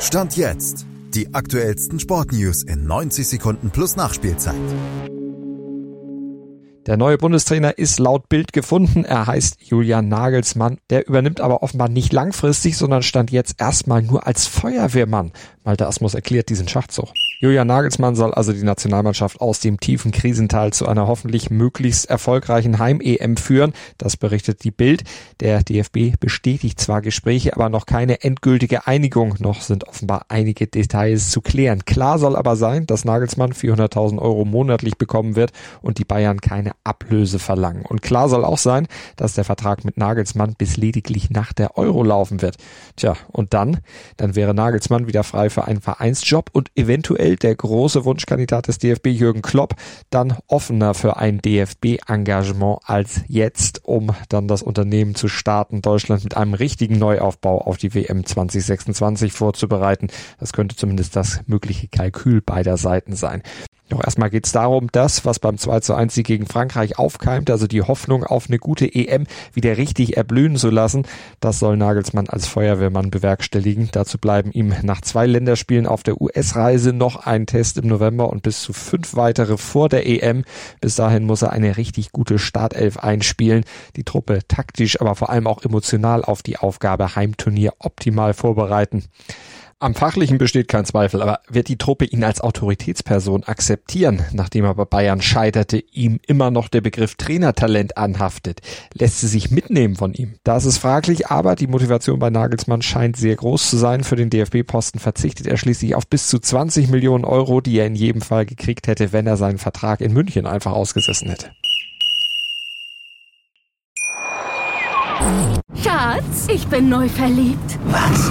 Stand jetzt. Die aktuellsten Sportnews in 90 Sekunden plus Nachspielzeit. Der neue Bundestrainer ist laut Bild gefunden. Er heißt Julian Nagelsmann. Der übernimmt aber offenbar nicht langfristig, sondern stand jetzt erstmal nur als Feuerwehrmann. Malte Asmus erklärt diesen Schachzug. Julian Nagelsmann soll also die Nationalmannschaft aus dem tiefen Krisental zu einer hoffentlich möglichst erfolgreichen Heim-EM führen. Das berichtet die Bild. Der DFB bestätigt zwar Gespräche, aber noch keine endgültige Einigung. Noch sind offenbar einige Details zu klären. Klar soll aber sein, dass Nagelsmann 400.000 Euro monatlich bekommen wird und die Bayern keine Ablöse verlangen. Und klar soll auch sein, dass der Vertrag mit Nagelsmann bis lediglich nach der Euro laufen wird. Tja, und dann? Dann wäre Nagelsmann wieder frei für einen Vereinsjob und eventuell aktuell der große Wunschkandidat des DFB Jürgen Klopp dann offener für ein DFB-Engagement als jetzt, um dann das Unternehmen zu starten, Deutschland mit einem richtigen Neuaufbau auf die WM 2026 vorzubereiten. Das könnte zumindest das mögliche Kalkül beider Seiten sein. Doch erstmal geht es darum, das, was beim 2 zu 1 Sieg gegen Frankreich aufkeimt, also die Hoffnung auf eine gute EM wieder richtig erblühen zu lassen, das soll Nagelsmann als Feuerwehrmann bewerkstelligen. Dazu bleiben ihm nach zwei Länderspielen auf der US-Reise noch ein Test im November und bis zu fünf weitere vor der EM. Bis dahin muss er eine richtig gute Startelf einspielen, die Truppe taktisch, aber vor allem auch emotional auf die Aufgabe Heimturnier optimal vorbereiten. Am Fachlichen besteht kein Zweifel, aber wird die Truppe ihn als Autoritätsperson akzeptieren, nachdem er bei Bayern scheiterte, ihm immer noch der Begriff Trainertalent anhaftet? Lässt sie sich mitnehmen von ihm? Das ist fraglich, aber die Motivation bei Nagelsmann scheint sehr groß zu sein. Für den DFB-Posten verzichtet er schließlich auf bis zu 20 Millionen Euro, die er in jedem Fall gekriegt hätte, wenn er seinen Vertrag in München einfach ausgesessen hätte. Schatz, ich bin neu verliebt. Was?